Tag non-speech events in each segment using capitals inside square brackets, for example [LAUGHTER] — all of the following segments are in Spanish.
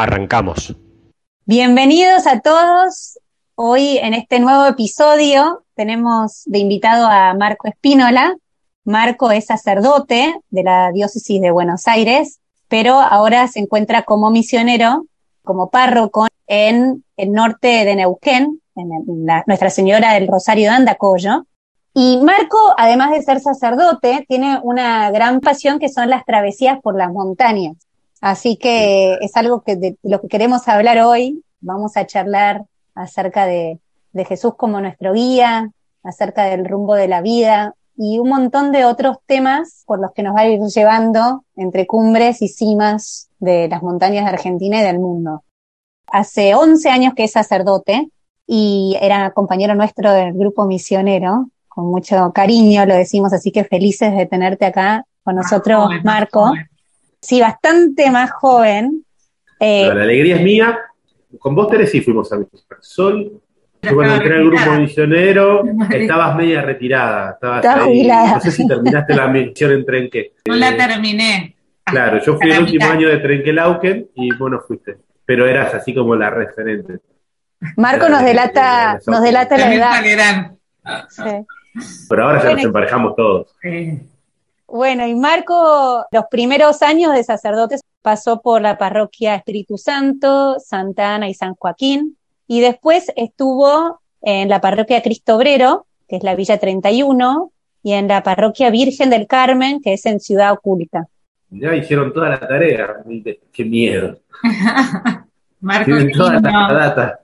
Arrancamos. Bienvenidos a todos. Hoy en este nuevo episodio tenemos de invitado a Marco Espínola. Marco es sacerdote de la diócesis de Buenos Aires, pero ahora se encuentra como misionero, como párroco en el norte de Neuquén, en Nuestra Señora del Rosario de Andacoyo. Y Marco, además de ser sacerdote, tiene una gran pasión que son las travesías por las montañas. Así que es algo que de lo que queremos hablar hoy. Vamos a charlar acerca de, de Jesús como nuestro guía, acerca del rumbo de la vida y un montón de otros temas por los que nos va a ir llevando entre cumbres y cimas de las montañas de Argentina y del mundo. Hace 11 años que es sacerdote y era compañero nuestro del grupo misionero, con mucho cariño lo decimos, así que felices de tenerte acá con nosotros, Marco. Sí, bastante más joven. Eh, la alegría es mía. Con vos, Teres, sí fuimos a Sol. Yo cuando entré al grupo misionero, [LAUGHS] estabas media retirada. Estabas jubilada. No sé si terminaste la [LAUGHS] misión en Trenque. No la terminé. Claro, yo fui el último año de Trenquelauken y bueno, fuiste. Pero eras así como la referente. Marco nos delata, nos delata la edad. Pero ahora ya nos emparejamos todos. Bueno, y Marco, los primeros años de sacerdotes pasó por la parroquia Espíritu Santo, Santa Ana y San Joaquín, y después estuvo en la parroquia Cristo Obrero, que es la Villa 31, y en la parroquia Virgen del Carmen, que es en Ciudad Oculta. Ya hicieron toda la tarea, qué miedo. [LAUGHS] Marco, toda la data.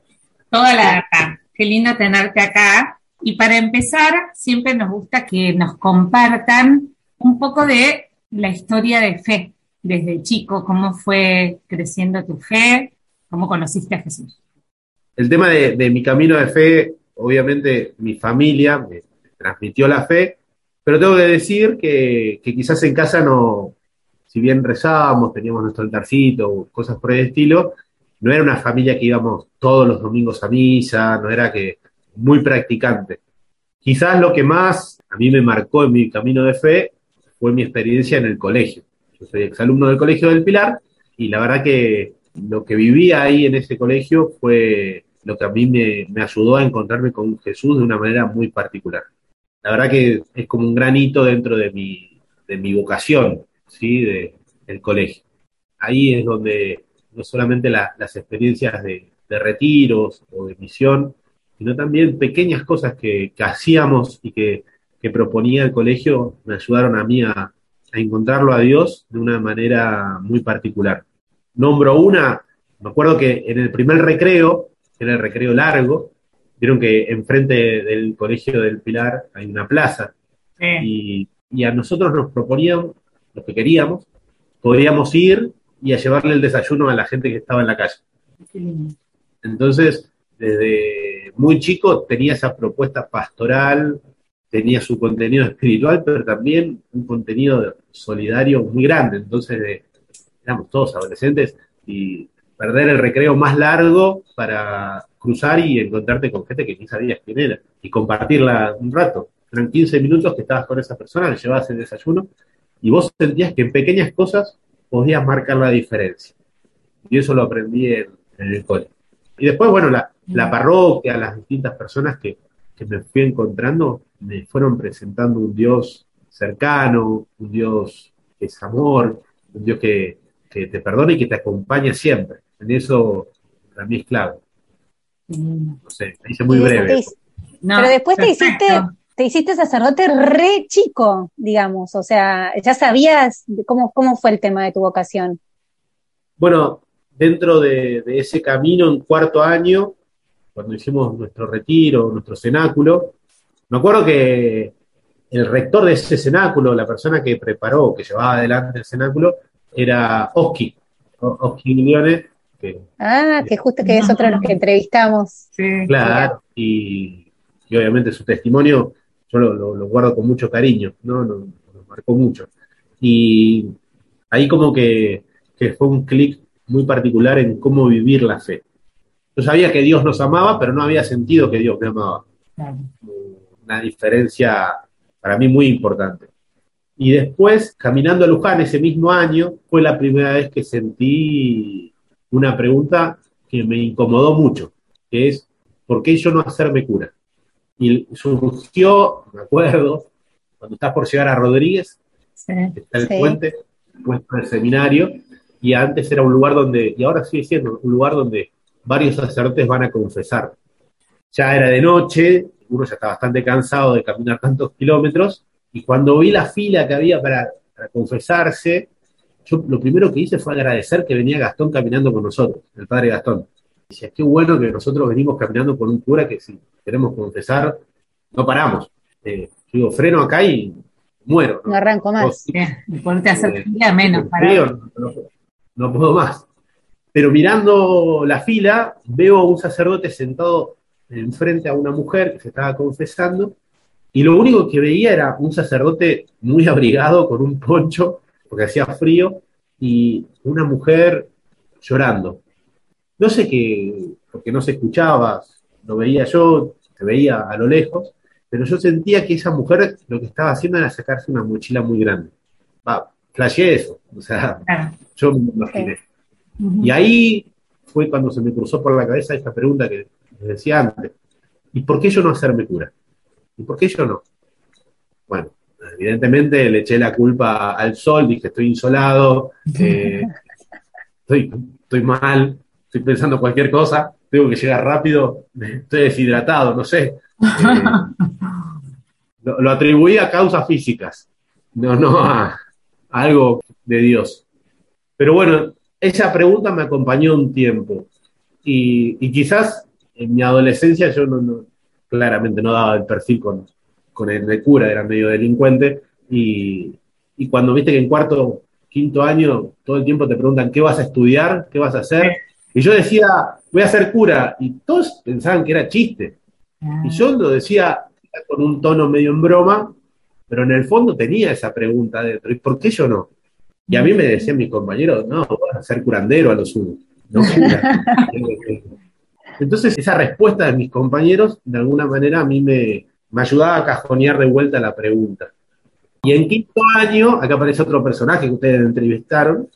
Toda la data. Qué lindo tenerte acá. Y para empezar, siempre nos gusta que nos compartan un poco de la historia de fe desde chico, cómo fue creciendo tu fe, cómo conociste a Jesús. El tema de, mi camino de fe, obviamente mi familia me transmitió la fe, pero tengo que decir que, quizás en casa no, si bien rezábamos, teníamos nuestro altarcito, cosas por el estilo, no era una familia que íbamos todos los domingos a misa, no era que muy practicante. Quizás lo que más a mí me marcó en mi camino de fe fue mi experiencia en el colegio. Yo soy exalumno del Colegio del Pilar y la verdad que lo que vivía ahí en ese colegio fue lo que a mí me, ayudó a encontrarme con Jesús de una manera muy particular. La verdad que es como un gran hito dentro de mi, de mi vocación, ¿sí? De, del colegio. Ahí es donde no solamente las experiencias de, retiros o de misión, sino también pequeñas cosas que, que hacíamos y que que proponía el colegio me ayudaron a mí a, encontrarlo a Dios de una manera muy particular. Nombro una, me acuerdo que en el primer recreo, que era el recreo largo, vieron que enfrente del colegio del Pilar hay una plaza, y, a nosotros nos proponían, lo que queríamos, podríamos ir y a llevarle el desayuno a la gente que estaba en la calle. Entonces, desde muy chico tenía esa propuesta pastoral, tenía su contenido espiritual, pero también un contenido solidario muy grande. Entonces, éramos todos adolescentes y perder el recreo más largo para cruzar y encontrarte con gente que ni sabías quién era y compartirla un rato. Eran 15 minutos que estabas con esa persona, le llevabas el desayuno y vos sentías que en pequeñas cosas podías marcar la diferencia. Y eso lo aprendí en, el cole. Y después, bueno, la, la parroquia, las distintas personas que, que me fui encontrando, me fueron presentando un Dios cercano, un Dios que es amor, un Dios que, te perdona y que te acompaña siempre. En eso para mí es clave. No sé, me hice muy breve. pero después te hiciste, te hiciste sacerdote re chico, digamos, o sea, ya sabías cómo, cómo fue el tema de tu vocación. Bueno, dentro de, de ese camino en cuarto año, cuando hicimos nuestro retiro, nuestro cenáculo, me acuerdo que el rector de ese cenáculo, la persona que preparó, que llevaba adelante el cenáculo, era Oski, Osquiliones. ah, que justo que es otro de los que entrevistamos. Claro, y, obviamente su testimonio yo lo, guardo con mucho cariño, ¿no? Nos, marcó mucho. Y ahí como que, fue un clic muy particular en cómo vivir la fe. Yo sabía que Dios nos amaba, pero no había sentido que Dios me amaba. Una diferencia para mí muy importante. Y después, caminando a Luján ese mismo año, fue la primera vez que sentí una pregunta que me incomodó mucho, que es, ¿por qué yo no hacerme cura? Y surgió, me acuerdo, cuando estás por llegar a Rodríguez, está el puente, puesto el seminario, y antes era un lugar donde, y ahora sigue siendo un lugar donde varios sacerdotes van a confesar. Ya era de noche, uno ya está bastante cansado de caminar tantos kilómetros, y cuando vi la fila que había para, confesarse, yo lo primero que hice fue agradecer que venía Gastón caminando con nosotros, el padre Gastón. Decía, qué bueno que nosotros venimos caminando con un cura que si queremos confesar, no paramos. Eh, yo digo, freno acá y muero. No, arranco más. ponte a hacer eh, menos. no, puedo más. Pero mirando la fila, veo a un sacerdote sentado enfrente a una mujer que se estaba confesando y lo único que veía era un sacerdote muy [LAUGHS] abrigado con un poncho, porque hacía frío, y una mujer llorando. No sé qué, porque no se escuchaba, lo veía yo, se veía a lo lejos, pero yo sentía que esa mujer lo que estaba haciendo era sacarse una mochila muy grande. Va, flasheé eso, o sea, yo me imaginé. Y ahí fue cuando se me cruzó por la cabeza esta pregunta que les decía antes. ¿Y por qué yo no hacerme cura? ¿Y por qué yo no? Bueno, evidentemente le eché la culpa al sol, dije estoy insolado, eh, [LAUGHS] estoy, estoy mal, estoy pensando cualquier cosa, tengo que llegar rápido, estoy deshidratado, no sé. [LAUGHS] Eh, lo, atribuí a causas físicas, no, no a, algo de Dios. Pero bueno, esa pregunta me acompañó un tiempo y, quizás en mi adolescencia yo no, claramente no daba el perfil con, con el de cura, era medio delincuente, y, cuando viste que en cuarto, quinto año, todo el tiempo te preguntan qué vas a estudiar, qué vas a hacer, y yo decía, voy a ser cura, y todos pensaban que era chiste, y yo lo decía con un tono medio en broma, pero en el fondo tenía esa pregunta dentro, ¿y por qué yo no? Y a mí me decían mis compañeros, no, vas a ser curandero a los unos, no [LAUGHS] cura. Entonces, esa respuesta de mis compañeros, de alguna manera, a mí me, ayudaba a cajonear de vuelta la pregunta. Y en quinto año, acá aparece otro personaje que ustedes entrevistaron,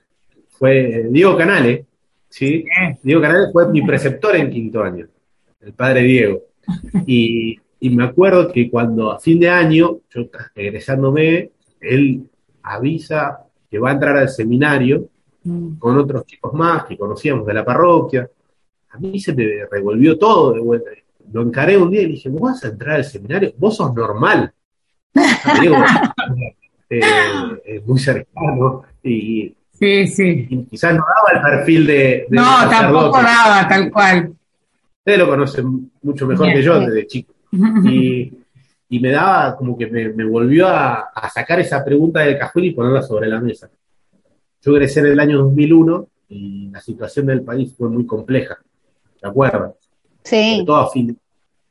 fue Diego Canale, ¿sí? Diego Canale fue mi preceptor en quinto año, el padre Diego. Y, me acuerdo que cuando a fin de año, yo egresándome, él avisa que va a entrar al seminario mm. con otros chicos más que conocíamos de la parroquia, a mí se me revolvió todo de vuelta. Lo encaré un día y dije, ¿vos vas a entrar al seminario? Vos sos normal. [LAUGHS] Digo, eh, eh, muy cercano y, sí, sí. quizás no daba el perfil de... no, tampoco daba, tal cual. Ustedes lo conocen mucho mejor que yo desde chico. Y, me daba como que me, volvió a, a, sacar esa pregunta del cajón y ponerla sobre la mesa. Yo egresé en el año 2001 y la situación del país fue muy compleja. ¿Te acuerdas? Sí. todo fin.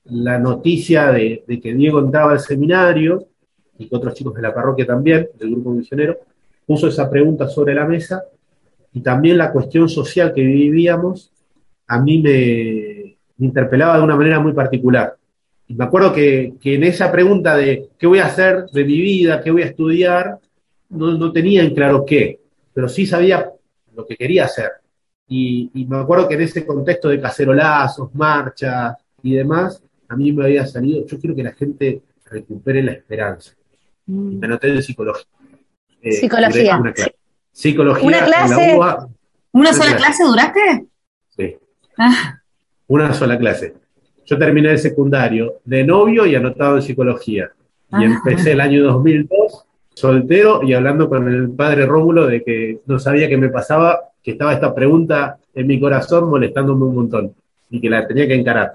La noticia de, que Diego entraba al seminario y que otros chicos de la parroquia también, del grupo misionero, puso esa pregunta sobre la mesa y también la cuestión social que vivíamos a mí me, interpelaba de una manera muy particular. Y me acuerdo que, en esa pregunta de qué voy a hacer de mi vida, qué voy a estudiar, no, no tenía en claro qué, pero sí sabía lo que quería hacer. Y, me acuerdo que en ese contexto de cacerolazos, marchas y demás, a mí me había salido, yo quiero que la gente recupere la esperanza. Mm. Y me anoté en psicología. Eh, psicología. Una Psicología. ¿Una clase? ¿Una sola clase duraste? Sí. Ah. Una sola clase. Yo terminé el secundario de novio y anotado en psicología. Y ah. empecé el año 2002 soltero y hablando con el padre Rómulo de que no sabía qué me pasaba que estaba esta pregunta en mi corazón molestándome un montón y que la tenía que encarar.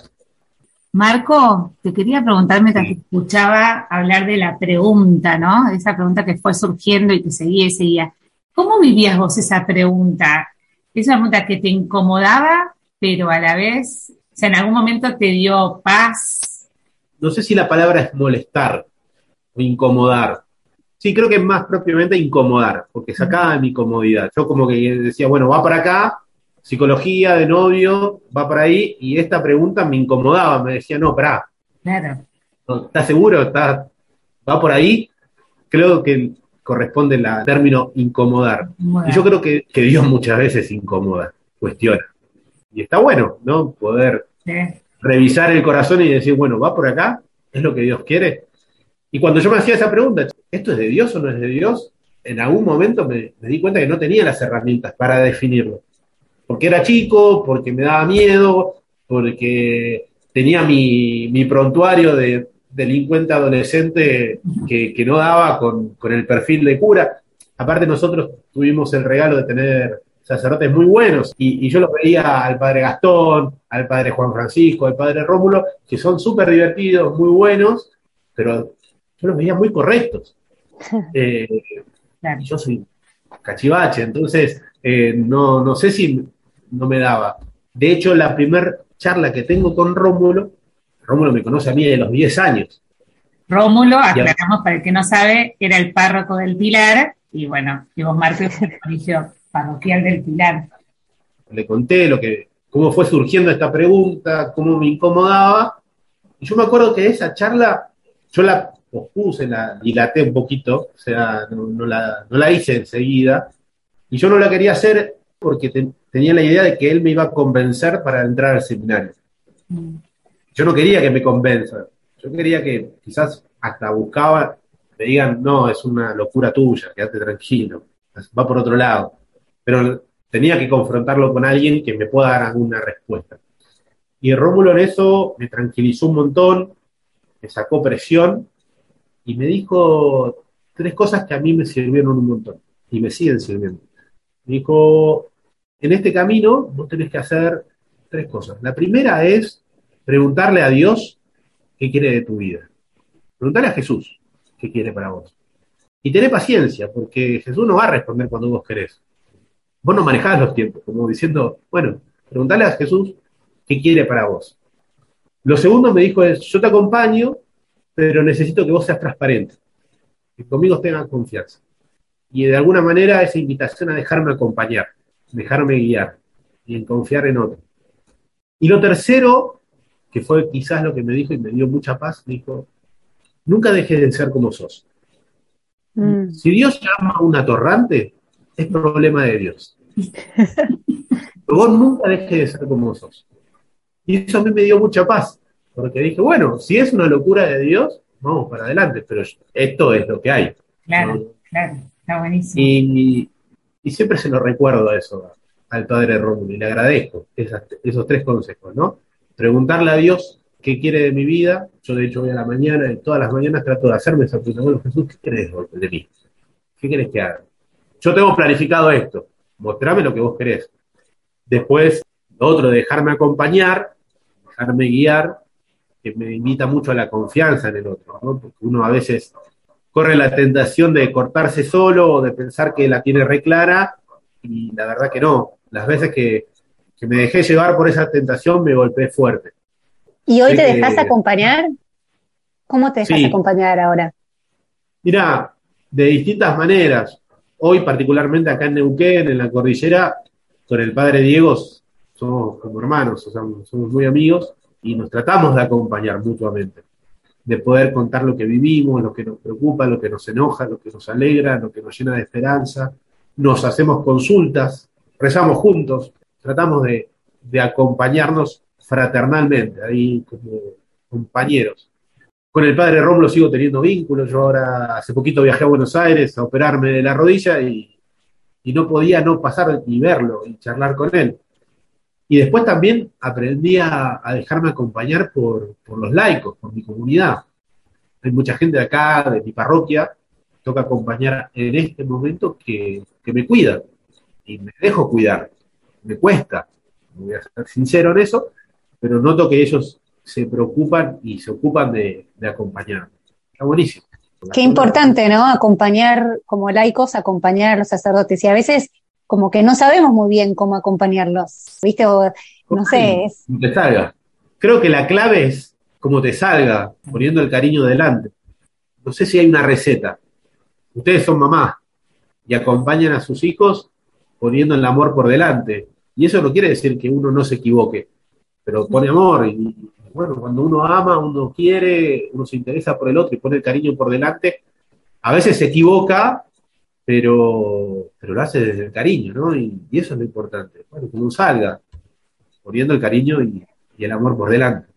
Marco, te quería preguntar mientras que escuchaba hablar de la pregunta, ¿no? Esa pregunta que fue surgiendo y que seguía y seguía. ¿Cómo vivías vos esa pregunta? es una pregunta que te incomodaba, pero a la vez, o sea, en algún momento te dio paz. No sé si la palabra es molestar o incomodar. Sí, creo que es más propiamente incomodar, porque sacaba mi comodidad. Yo como que decía, bueno, va para acá, psicología de novio, va para ahí, y esta pregunta me incomodaba, me decía, no, pará. Claro. ¿Estás seguro? ¿Está, ¿Va por ahí? Creo que corresponde el término incomodar. Y yo creo que, Dios muchas veces incomoda, cuestiona. Y está bueno, ¿no? Poder revisar el corazón y decir, bueno, ¿va por acá? ¿Es lo que Dios quiere? Y cuando yo me hacía esa pregunta, ¿esto es de Dios o no es de Dios? En algún momento me, di cuenta que no tenía las herramientas para definirlo. Porque era chico, porque me daba miedo, porque tenía mi, prontuario de delincuente adolescente que, no daba con, el perfil de cura. Aparte nosotros tuvimos el regalo de tener sacerdotes muy buenos y, yo los veía al padre Gastón, al padre Juan Francisco, al padre Rómulo, que son súper divertidos, muy buenos, pero yo los veía muy correctos. [LAUGHS] Eh, y yo soy cachivache, entonces eh, no, no sé si no me daba. De hecho, la primera charla que tengo con Rómulo Rómulo me conoce a mí de los 10 años. Rómulo, aclaramos para el que no sabe, era el párroco del Pilar, y bueno, y vos el colegio parroquial del Pilar. Le conté lo que, cómo fue surgiendo esta pregunta, cómo me incomodaba, y yo me acuerdo que esa charla, yo la pospuse, la dilaté un poquito, o sea, no, la, hice enseguida, y yo no la quería hacer porque tenía la idea de que él me iba a convencer para entrar al seminario. Mm yo no quería que me convenzan, yo quería que quizás hasta buscaba, me digan, no, es una locura tuya, quédate tranquilo, va por otro lado. Pero tenía que confrontarlo con alguien que me pueda dar alguna respuesta. Y Rómulo en eso me tranquilizó un montón, me sacó presión y me dijo tres cosas que a mí me sirvieron un montón y me siguen sirviendo. Me dijo, en este camino vos tenés que hacer tres cosas. La primera es preguntarle a Dios qué quiere de tu vida. Preguntarle a Jesús qué quiere para vos. Y tener paciencia, porque Jesús no va a responder cuando vos querés. Vos no manejás los tiempos, como diciendo, bueno, preguntarle a Jesús qué quiere para vos. Lo segundo me dijo es, yo te acompaño, pero necesito que vos seas transparente, que conmigo tengas confianza. Y de alguna manera esa invitación a dejarme acompañar, dejarme guiar y en confiar en otro. Y lo tercero que fue quizás lo que me dijo y me dio mucha paz, dijo, nunca dejes de ser como sos. Mm. Si Dios llama a un atorrante, es problema de Dios. [LAUGHS] Pero vos nunca dejes de ser como sos. Y eso a mí me dio mucha paz, porque dije, bueno, si es una locura de Dios, vamos para adelante, pero esto es lo que hay. Claro, claro, está buenísimo. Y, siempre se lo recuerdo a eso, al padre Rómulo, y le agradezco esos tres consejos, ¿no? preguntarle a Dios qué quiere de mi vida. Yo, de hecho, voy a la mañana y todas las mañanas trato de hacerme esa pregunta. Bueno, Jesús, ¿qué querés de mí? ¿Qué querés que haga? Yo tengo planificado esto. Mostrame lo que vos querés. Después, lo otro, dejarme acompañar, dejarme guiar, que me invita mucho a la confianza en el otro, ¿no? Porque uno a veces corre la tentación de cortarse solo o de pensar que la tiene reclara y la verdad que no. Las veces que que me dejé llevar por esa tentación, me golpeé fuerte. ¿Y hoy te dejas acompañar? ¿Cómo te dejas acompañar ahora? Mira, de distintas maneras. Hoy, particularmente acá en Neuquén, en la cordillera, con el padre Diego somos como hermanos, o sea, somos muy amigos y nos tratamos de acompañar mutuamente, de poder contar lo que vivimos, lo que nos preocupa, lo que nos enoja, lo que nos alegra, lo que nos llena de esperanza. Nos hacemos consultas, rezamos juntos, tratamos de, acompañarnos fraternalmente, ahí como compañeros. Con el padre Rómulo sigo teniendo vínculos. Yo ahora hace poquito viajé a Buenos Aires a operarme de la rodilla y, no podía no pasar ni verlo y charlar con él. Y después también aprendí a, dejarme acompañar por, los laicos, por mi comunidad. Hay mucha gente de acá, de mi parroquia, toca acompañar en este momento que, que me cuida y me dejo cuidar me cuesta, voy a ser sincero en eso, pero noto que ellos se preocupan y se ocupan de, de acompañarme. Está buenísimo. Qué importante, ¿no? Acompañar como laicos, acompañar a los sacerdotes. Y a veces como que no sabemos muy bien cómo acompañarlos, ¿viste? no sé. Es... Te salga. Creo que la clave es cómo te salga, poniendo el cariño delante. No sé si hay una receta. Ustedes son mamás y acompañan a sus hijos poniendo el amor por delante. Y eso no quiere decir que uno no se equivoque, pero pone amor. Y, bueno, cuando uno ama, uno quiere, uno se interesa por el otro y pone el cariño por delante, a veces se equivoca, pero, pero lo hace desde el cariño, ¿no? Y, eso es lo importante. Bueno, que uno salga poniendo el cariño y, y el amor por delante.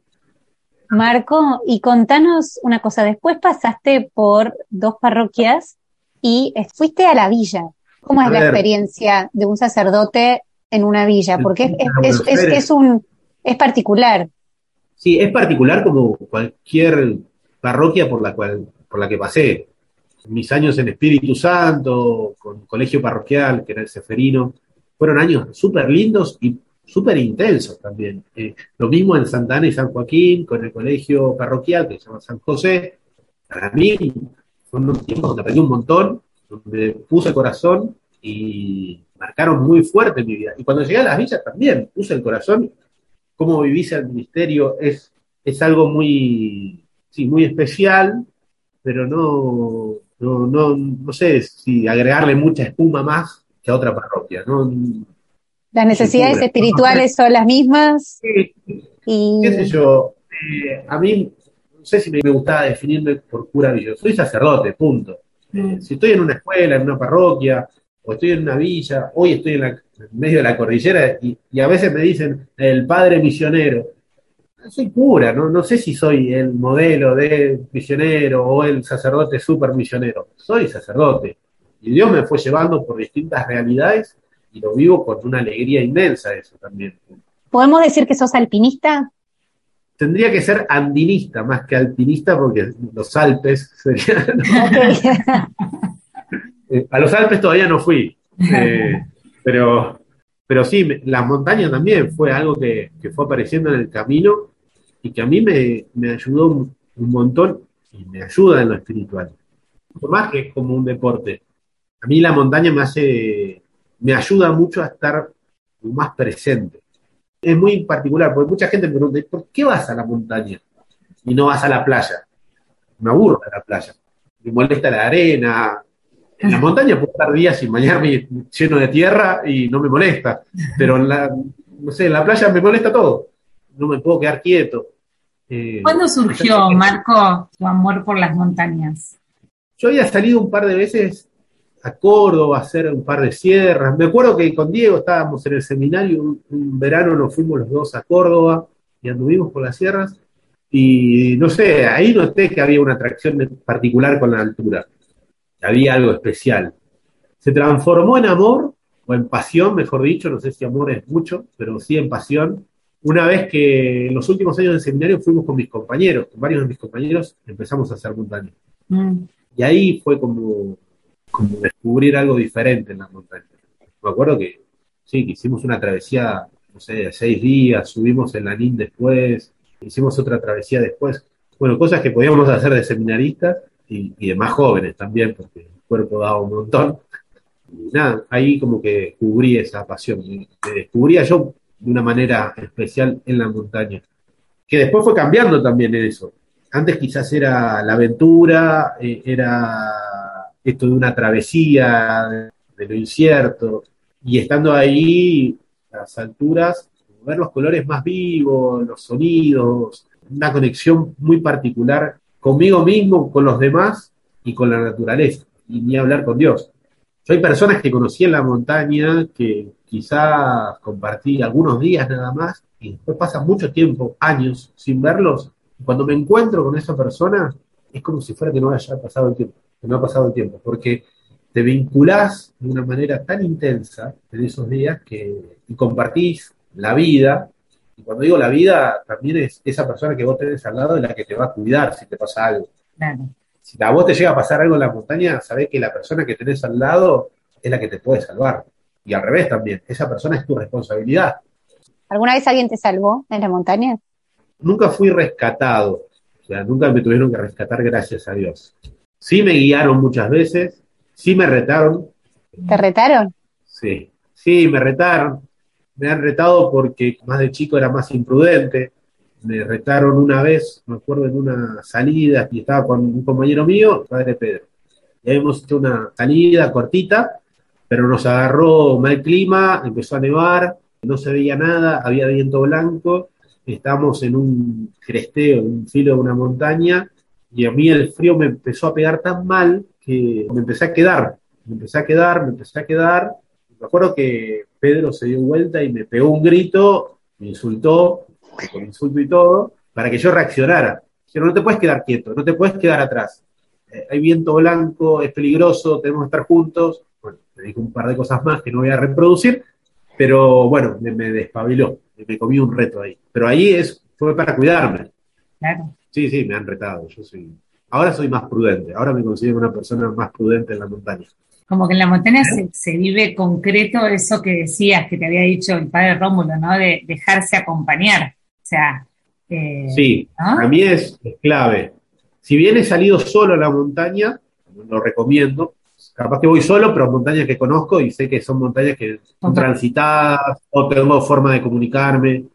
Marco, y contanos una cosa, después pasaste por dos parroquias y fuiste a la villa. ¿Cómo es la experiencia de un sacerdote en una villa? Porque es, es, un, es particular. Sí, es particular como cualquier parroquia por la, cual, por la que pasé. Mis años en Espíritu Santo, con colegio parroquial, que era el Seferino, fueron años súper lindos y súper intensos también. Eh, lo mismo en Santana y San Joaquín, con el colegio parroquial que se llama San José. Para mí fueron tiempos donde aprendí un montón, donde puse el corazón y marcaron muy fuerte mi vida. Y cuando llegué a las villas también puse el corazón. Cómo vivís el ministerio es, es algo muy, sí, muy especial, pero no, no, no, no sé si agregarle mucha espuma más que a otra parroquia. ¿no? Las necesidades espirituales son las mismas. Y... ¿Qué sé yo? Eh, a mí, no sé si me, gustaba definirme por cura yo Soy sacerdote, punto. Eh, mm. si estoy en una escuela, en una parroquia, o estoy en una villa, hoy estoy en, medio de la cordillera y, a veces me dicen el padre misionero. Soy cura, ¿no? no sé si soy el modelo de misionero o el sacerdote super misionero. Soy sacerdote. Y Dios me fue llevando por distintas realidades y lo vivo con una alegría inmensa eso también. ¿Podemos decir que sos alpinista? Tendría que ser andinista más que alpinista porque los Alpes serían... Eh, a los Alpes todavía no fui, eh, [LAUGHS] pero, pero sí, la montaña también fue algo que, fue apareciendo en el camino y que a mí me, me ayudó un, montón y me ayuda en lo espiritual. Por más que es como un deporte. A mí la montaña me hace me ayuda mucho a estar más presente. Es muy particular, porque mucha gente me pregunta, ¿por qué vas a la montaña y no vas a la playa? Me aburro de la playa, me molesta la arena. En la montaña puedo estar días sin bañarme [LAUGHS] lleno de tierra y no me molesta, pero no sé, en la playa me molesta todo, no me puedo quedar quieto. Eh, ¿Cuándo surgió, Marco, tu amor por las montañas? Yo había salido un par de veces a Córdoba a hacer un par de sierras. Me acuerdo que con Diego estábamos en el seminario, un, verano nos fuimos los dos a Córdoba y anduvimos por las sierras. Y no sé, ahí noté que había una atracción particular con la altura. Había algo especial. Se transformó en amor, o en pasión, mejor dicho, no sé si amor es mucho, pero sí en pasión. Una vez que en los últimos años del seminario fuimos con mis compañeros, con varios de mis compañeros, empezamos a hacer montaña. Mm. Y ahí fue como como descubrir algo diferente en las montañas. Me acuerdo que, sí, que hicimos una travesía, no sé, de seis días, subimos el Lanín después, hicimos otra travesía después. Bueno, cosas que podíamos hacer de seminaristas y, de más jóvenes también, porque el cuerpo daba un montón. Y nada, ahí como que descubrí esa pasión. Me descubría yo de una manera especial en la montaña. Que después fue cambiando también eso. Antes quizás era la aventura, eh, era esto de una travesía, de, lo incierto, y estando ahí las alturas, ver los colores más vivos, los sonidos, una conexión muy particular conmigo mismo, con los demás y con la naturaleza, y ni hablar con Dios. Yo hay personas que conocí en la montaña que quizá compartí algunos días nada más y después pasa mucho tiempo, años, sin verlos. Y cuando me encuentro con esa persona, es como si fuera que no haya pasado el tiempo no ha pasado el tiempo, porque te vinculás de una manera tan intensa en esos días que compartís la vida, y cuando digo la vida, también es esa persona que vos tenés al lado de la que te va a cuidar si te pasa algo. Si a vos te llega a pasar algo en la montaña, sabés que la persona que tenés al lado es la que te puede salvar. Y al revés también, esa persona es tu responsabilidad. ¿Alguna vez alguien te salvó en la montaña? Nunca fui rescatado, o sea, nunca me tuvieron que rescatar gracias a Dios. Sí me guiaron muchas veces, sí me retaron. ¿Te retaron? Sí, Sí, me retaron. Me han retado porque más de chico era más imprudente. Me retaron una vez, me acuerdo en una salida, y estaba con un compañero mío, padre Pedro. Y habíamos hecho una salida cortita, pero nos agarró mal clima, empezó a nevar, no se veía nada, había viento blanco, estábamos en un cresteo, en un filo de una montaña, y a mí el frío me empezó a pegar tan mal que me empecé a quedar, me empecé a quedar, me empecé a quedar. Me acuerdo que Pedro se dio vuelta y me pegó un grito, me insultó, con insulto y todo, para que yo reaccionara. Pero no te puedes quedar quieto, no te puedes quedar atrás. Eh, hay viento blanco, es peligroso, tenemos que estar juntos. Bueno, me dijo un par de cosas más que no voy a reproducir, pero bueno, me, me despabiló, me comí un reto ahí. Pero ahí es, fue para cuidarme. Claro. Sí, sí, me han retado. Yo soy, ahora soy más prudente, ahora me considero una persona más prudente en la montaña. Como que en la montaña se, vive concreto eso que decías, que te había dicho el padre Rómulo, ¿no? De dejarse acompañar. O sea. Eh, sí, a mí es, clave. Si bien he salido solo a la montaña, lo recomiendo, capaz que voy solo, pero montañas que conozco y sé que son montañas que son transitadas o tengo forma de comunicarme.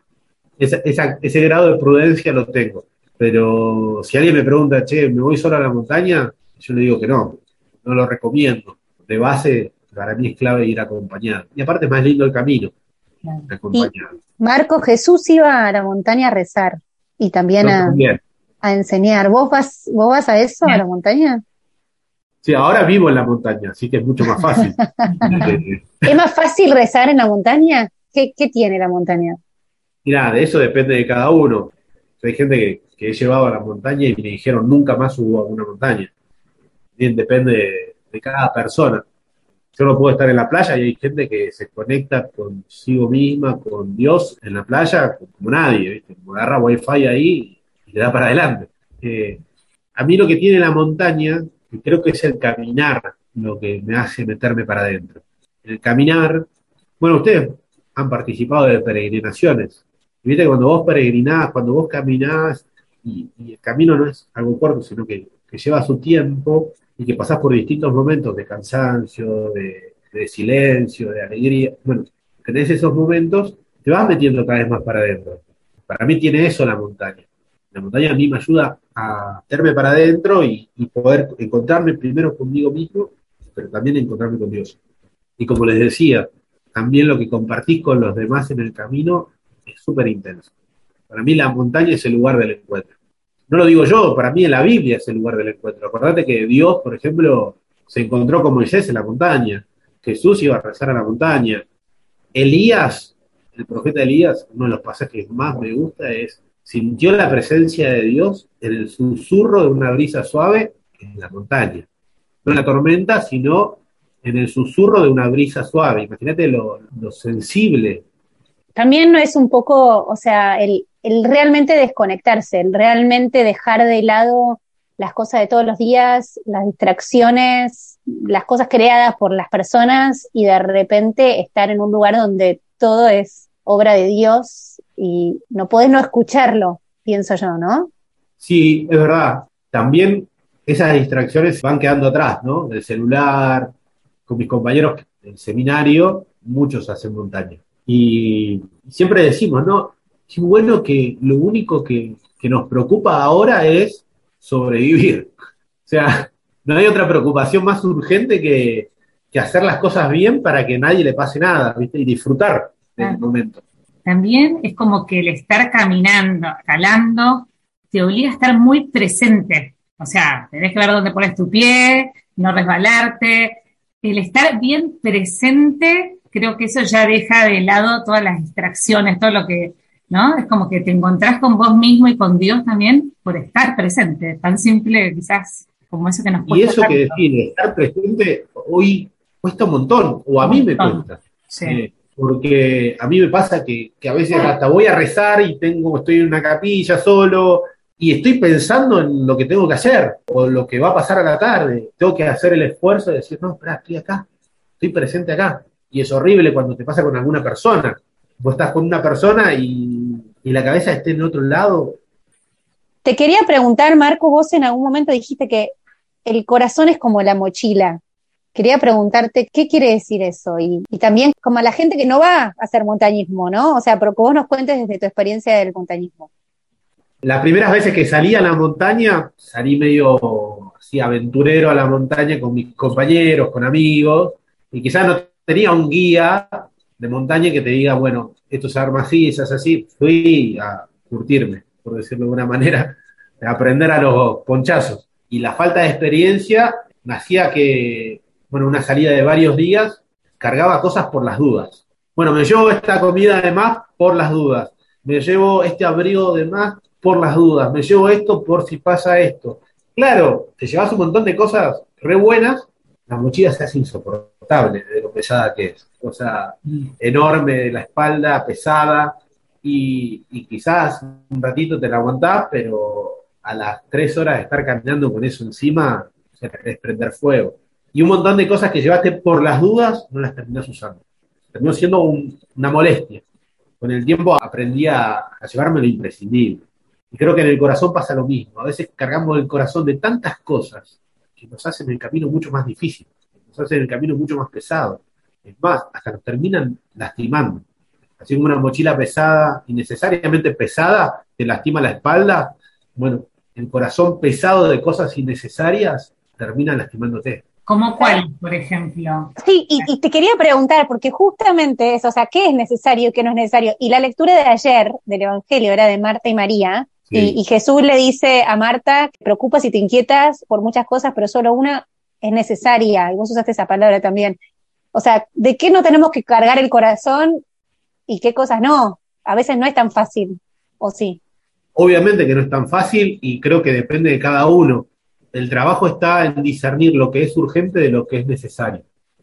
ese grado de prudencia lo tengo. Pero si alguien me pregunta, che, ¿me voy solo a la montaña? Yo le digo que no, no lo recomiendo. De base, para mí es clave ir acompañado. Y aparte es más lindo el camino. Marco, Jesús iba a la montaña a rezar y también a, enseñar. ¿Vos vas, ¿Vos vas a eso, a la montaña? Sí, ahora vivo en la montaña, así que es mucho más fácil. [LAUGHS] ¿Es más fácil rezar en la montaña? ¿Qué, ¿Qué, tiene la montaña? Mira, de eso depende de cada uno. Hay gente que, que he llevado a la montaña y me dijeron nunca más subo a una montaña. Bien, depende de, cada persona. Yo no puedo estar en la playa y hay gente que se conecta consigo misma, con Dios en la playa, como nadie, ¿viste? Como agarra wifi ahí y le da para adelante. Eh, a mí lo que tiene la montaña, creo que es el caminar, lo que me hace meterme para adentro. El caminar, bueno, ustedes han participado de peregrinaciones. Viste, cuando vos peregrinás, cuando vos caminás, y, el camino no es algo corto, sino que, lleva su tiempo y que pasás por distintos momentos de cansancio, de, silencio, de alegría. Bueno, tenés esos momentos, te vas metiendo cada vez más para adentro. Para mí tiene eso la montaña. La montaña a mí me ayuda a meterme para adentro y, y poder encontrarme primero conmigo mismo, pero también encontrarme con Dios. Y como les decía, también lo que compartís con los demás en el camino es súper intenso. Para mí la montaña es el lugar del encuentro. No lo digo yo, para mí en la Biblia es el lugar del encuentro. Acordate que Dios, por ejemplo, se encontró con Moisés en la montaña. Jesús iba a rezar a la montaña. Elías, el profeta Elías, uno de los pasajes que más me gusta es, sintió la presencia de Dios en el susurro de una brisa suave en la montaña. No en la tormenta, sino en el susurro de una brisa suave. Imagínate lo, lo sensible. También no es un poco, o sea, el, realmente desconectarse, el realmente dejar de lado las cosas de todos los días, las distracciones, las cosas creadas por las personas y de repente estar en un lugar donde todo es obra de Dios y no podés no escucharlo, pienso yo, ¿no? Sí, es verdad. También esas distracciones van quedando atrás, ¿no? El celular, con mis compañeros del seminario, muchos hacen montaña. Y siempre decimos, ¿no? qué bueno que lo único que, nos preocupa ahora es sobrevivir. O sea, no hay otra preocupación más urgente que, hacer las cosas bien para que nadie le pase nada, ¿viste? Y disfrutar del momento. También es como que el estar caminando, calando, te obliga a estar muy presente. O sea, tenés que ver dónde pones tu pie, no resbalarte. El estar bien presente, creo que eso ya deja de lado todas las distracciones, todo lo que ¿no? Es como que te encontrás con vos mismo y con Dios también por estar presente, tan simple quizás como eso que nos cuesta. Y eso que define, estar presente hoy cuesta un montón, o a mí me cuesta. Eh, porque a mí me pasa que, a veces hasta voy a rezar y tengo, estoy en una capilla solo y estoy pensando en lo que tengo que hacer o lo que va a pasar a la tarde. Tengo que hacer el esfuerzo de decir, no, espera, estoy acá, estoy presente acá. Y es horrible cuando te pasa con alguna persona. Vos estás con una persona y y la cabeza esté en otro lado. Te quería preguntar, Marco, vos en algún momento dijiste que el corazón es como la mochila, quería preguntarte qué quiere decir eso y, también como a la gente que no va a hacer montañismo, ¿no? O sea, pero que vos nos cuentes desde tu experiencia del montañismo. Las primeras veces que salí a la montaña, salí medio así aventurero a la montaña con mis compañeros, con amigos, y quizás no tenía un guía de montaña que te diga, bueno, esto se arma así, es así. Fui a curtirme, por decirlo de una manera, [LAUGHS] a aprender a los ponchazos. Y la falta de experiencia me hacía que, bueno, una salida de varios días, cargaba cosas por las dudas. Bueno, me llevo esta comida de más por las dudas. Me llevo este abrigo de más por las dudas. Me llevo esto por si pasa esto. Claro, te llevas un montón de cosas re buenas, la mochila se hace insoportable de lo pesada que es. Cosa enorme de la espalda, pesada, y, quizás un ratito te la aguantás, pero a las tres horas de estar caminando con eso encima, se te prender fuego. Y un montón de cosas que llevaste por las dudas, no las terminás usando. Terminó siendo una molestia. Con el tiempo aprendí a, a llevarme lo imprescindible. Y creo que en el corazón pasa lo mismo. A veces cargamos el corazón de tantas cosas que nos hacen el camino mucho más difícil, hacen el camino mucho más pesado. Es más, hasta nos terminan lastimando. Así como una mochila pesada, innecesariamente pesada, te lastima la espalda, bueno, el corazón pesado de cosas innecesarias termina lastimándote. ¿Como cuál, por ejemplo? Sí, y, te quería preguntar, porque justamente eso, o sea, ¿qué es necesario y qué no es necesario? Y la lectura de ayer del Evangelio era de Marta y María, y, Jesús le dice a Marta, te preocupas y te inquietas por muchas cosas, pero solo una es necesaria, y vos usaste esa palabra también. O sea, ¿de qué no tenemos que cargar el corazón y qué cosas no? A veces no es tan fácil, ¿o sí? Obviamente que no es tan fácil y creo que depende de cada uno. El trabajo está en discernir lo que es urgente de lo que es necesario,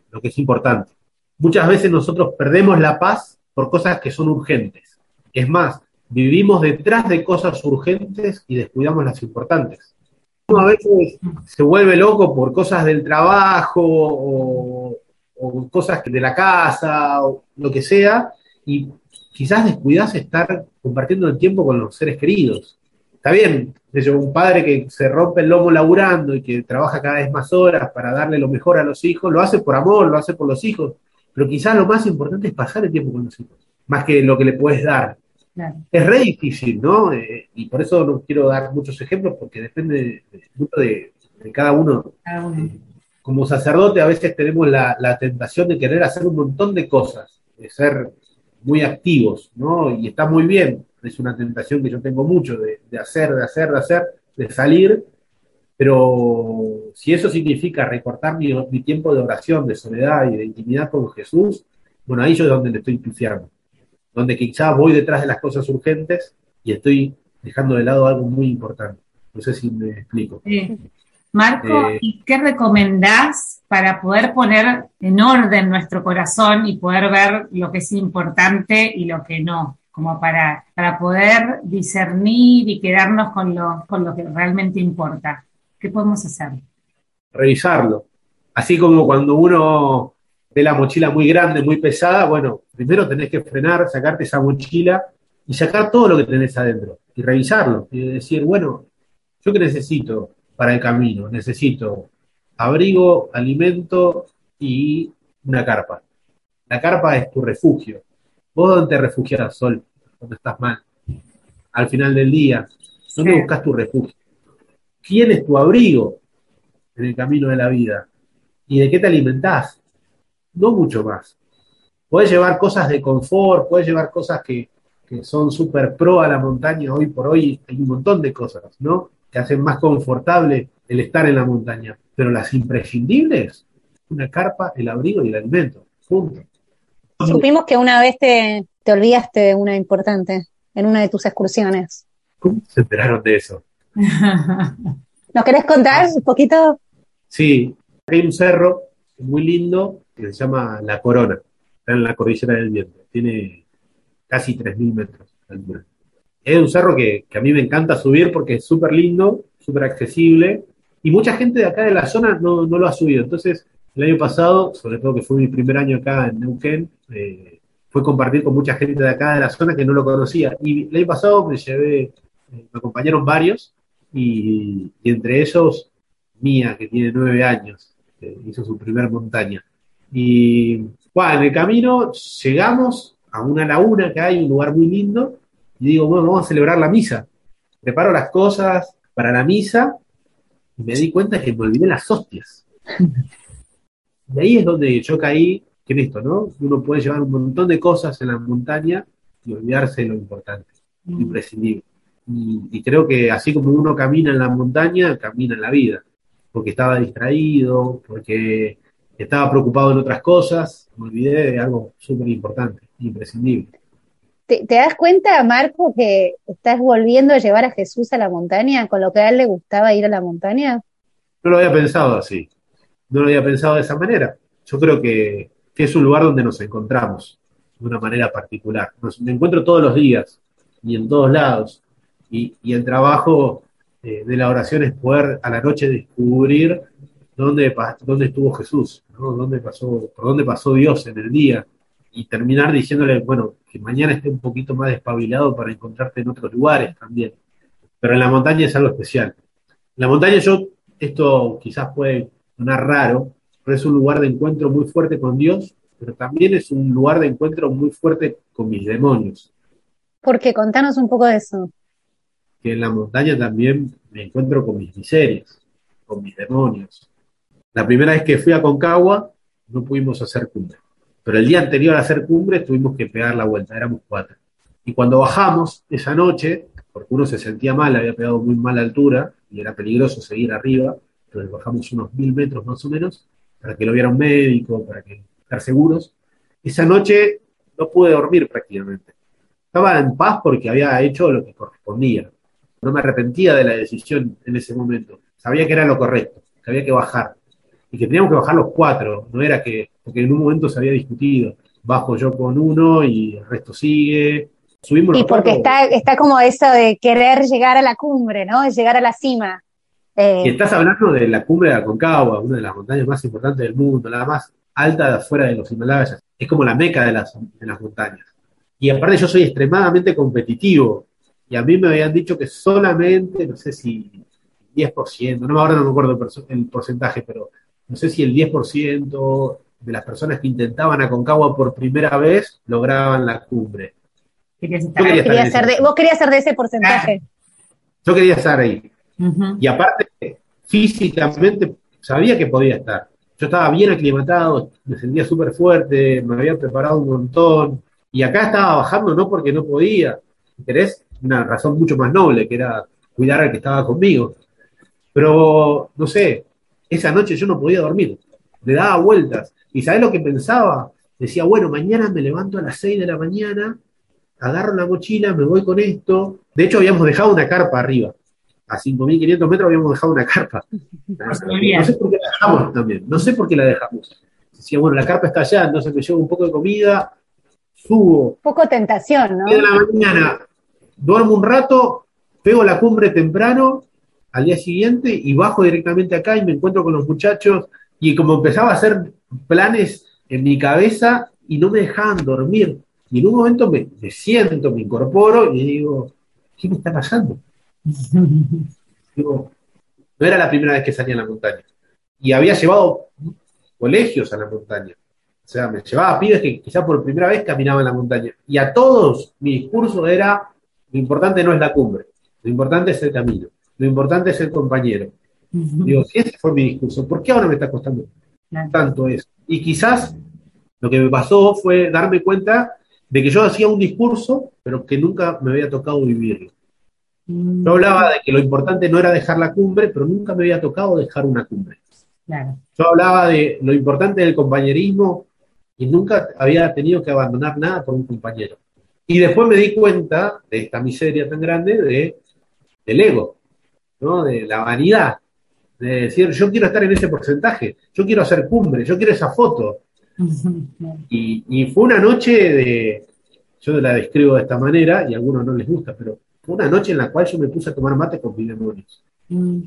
lo que es importante. Muchas veces nosotros perdemos la paz por cosas que son urgentes. Es más, vivimos detrás de cosas urgentes y descuidamos las importantes. Uno a veces se vuelve loco por cosas del trabajo o, cosas de la casa o lo que sea, y quizás descuidas estar compartiendo el tiempo con los seres queridos. Está bien, un padre que se rompe el lomo laburando y que trabaja cada vez más horas para darle lo mejor a los hijos, lo hace por amor, lo hace por los hijos, pero quizás lo más importante es pasar el tiempo con los hijos, más que lo que le puedes dar. Es re difícil, ¿no? Eh, y por eso no quiero dar muchos ejemplos, porque depende de, cada uno. como sacerdote a veces tenemos la, la, tentación de querer hacer un montón de cosas, de ser muy activos, ¿no? Y está muy bien, es una tentación que yo tengo mucho de, de hacer, de hacer, de hacer, de salir, pero si eso significa recortar mi, mi, tiempo de oración, de soledad y de intimidad con Jesús, bueno, ahí yo es donde le estoy pifiando donde quizás voy detrás de las cosas urgentes y estoy dejando de lado algo muy importante. No sé si me explico. Marco, eh, ¿y qué recomendás para poder poner en orden nuestro corazón y poder ver lo que es importante y lo que no? Como para, para poder discernir y quedarnos con lo, con lo que realmente importa. ¿Qué podemos hacer? Revisarlo. Así como cuando uno ve la mochila muy grande, muy pesada, bueno, primero tenés que frenar, sacarte esa mochila y sacar todo lo que tenés adentro y revisarlo y decir, bueno, ¿yo qué necesito para el camino? Necesito abrigo, alimento y una carpa. La carpa es tu refugio. ¿Vos dónde te refugias, Sol? Cuando estás mal. Al final del día, ¿dónde buscas tu refugio? ¿Quién es tu abrigo en el camino de la vida? ¿Y de qué te alimentás? No mucho más. Puedes llevar cosas de confort, puedes llevar cosas que, son súper pro a la montaña hoy por hoy, hay un montón de cosas, ¿no? Que hacen más confortable el estar en la montaña. Pero las imprescindibles, una carpa, el abrigo y el alimento, juntos. Supimos que una vez te, te olvidaste de una importante en una de tus excursiones. ¿Cómo se enteraron de eso? [LAUGHS] ¿Nos querés contar un poquito? Sí, hay un cerro muy lindo que se llama La Corona, está en la cordillera del viento, tiene casi 3.000 metros de altura. Es un cerro que, a mí me encanta subir porque es súper lindo, súper accesible, y mucha gente de acá de la zona no, lo ha subido. Entonces, el año pasado, sobre todo que fue mi primer año acá en Neuquén, eh, fue compartir con mucha gente de acá de la zona que no lo conocía. Y el año pasado me llevé, eh, me acompañaron varios, y, y entre ellos Mía, que tiene nueve años, eh, hizo su primer montaña. Y bueno, en el camino llegamos a una laguna que hay, un lugar muy lindo, y digo, bueno, vamos a celebrar la misa. Preparo las cosas para la misa y me di cuenta que me olvidé las hostias. [LAUGHS] Y ahí es donde yo caí en esto, ¿no? Uno puede llevar un montón de cosas en la montaña y olvidarse de lo importante, lo imprescindible. Y, creo que así como uno camina en la montaña, camina en la vida, porque estaba distraído, porque estaba preocupado en otras cosas, me olvidé de algo súper importante, imprescindible. ¿Te, das cuenta, Marco, que estás volviendo a llevar a Jesús a la montaña, con lo que a él le gustaba ir a la montaña? No lo había pensado así, no lo había pensado de esa manera. Yo creo que, es un lugar donde nos encontramos de una manera particular. Nos, me encuentro todos los días y en todos lados. Y, el trabajo eh, de la oración es poder a la noche descubrir dónde, dónde estuvo Jesús, ¿Dónde pasó, por dónde pasó Dios en el día, y terminar diciéndole, bueno, que mañana esté un poquito más despabilado para encontrarte en otros lugares también. Pero en la montaña es algo especial. En la montaña yo, esto quizás puede sonar raro, pero es un lugar de encuentro muy fuerte con Dios, pero también es un lugar de encuentro muy fuerte con mis demonios. ¿Por qué? Contanos un poco de eso. Que en la montaña también me encuentro con mis miserias, con mis demonios. La primera vez que fui a Concagua, no pudimos hacer cumbre. Pero el día anterior a hacer cumbre tuvimos que pegar la vuelta, éramos cuatro. Y cuando bajamos esa noche, porque uno se sentía mal, había pegado muy mala altura y era peligroso seguir arriba, entonces bajamos unos mil metros más o menos para que lo viera un médico, para que estar seguros. Esa noche no pude dormir prácticamente. Estaba en paz porque había hecho lo que correspondía. No me arrepentía de la decisión en ese momento. Sabía que era lo correcto, que había que bajar y que teníamos que bajar los cuatro. No era que porque en un momento se había discutido, bajo yo con uno y el resto sigue. Subimos y porque está, está como eso de querer llegar a la cumbre, ¿no? De llegar a la cima. Eh, y estás hablando de la cumbre de Aconcagua, una de las montañas más importantes del mundo, la más alta de afuera de los Himalayas. Es como la meca de las, de las montañas. Y aparte yo soy extremadamente competitivo. Y a mí me habían dicho que solamente, no sé si 10%, no, ahora no me acuerdo el porcentaje, pero no sé si el 10% de las personas que intentaban Aconcagua por primera vez lograban la cumbre. vos querías ser de ese porcentaje. Yo quería estar ahí. Y aparte, físicamente sabía que podía estar. Yo estaba bien aclimatado, me sentía súper fuerte, me había preparado un montón. Y acá estaba bajando no porque no podía, ¿querés? Una razón mucho más noble, que era cuidar al que estaba conmigo. Pero, no sé, esa noche yo no podía dormir, le daba vueltas. ¿Y sabes lo que pensaba? Decía, bueno, mañana me levanto a las 6 de la mañana, agarro la mochila, me voy con esto. De hecho, habíamos dejado una carpa arriba. A 5.500 metros habíamos dejado una carpa. [LAUGHS] No sé por qué la dejamos también. No sé por qué la dejamos. Decía, bueno, la carpa está allá, entonces me llevo un poco de comida, subo. Poco tentación, ¿no? de la mañana, duermo un rato, pego la cumbre temprano al día siguiente y bajo directamente acá y me encuentro con los muchachos y como empezaba a hacer planes en mi cabeza y no me dejaban dormir. Y en un momento me, siento, me incorporo y digo, ¿qué me está pasando? [LAUGHS] digo, no era la primera vez que salía a la montaña. Y había llevado colegios a la montaña. O sea, me llevaba a pibes que quizá por primera vez caminaban en la montaña. Y a todos mi discurso era, lo importante no es la cumbre, lo importante es el camino, lo importante es el compañero, Digo, si ese fue mi discurso, ¿por qué ahora me está costando tanto eso? Y quizás lo que me pasó fue darme cuenta de que yo hacía un discurso, pero que nunca me había tocado vivirlo. Mm. Yo hablaba de que lo importante no era dejar la cumbre, pero nunca me había tocado dejar una cumbre. Yo hablaba de lo importante del compañerismo y nunca había tenido que abandonar nada por un compañero. Y después me di cuenta de esta miseria tan grande de, del ego, ¿no? de la vanidad de decir, yo quiero estar en ese porcentaje, yo quiero hacer cumbre, yo quiero esa foto. [LAUGHS] Y, fue una noche de, yo la describo de esta manera y a algunos no les gusta, pero fue una noche en la cual yo me puse a tomar mate con mis demonios. Mm.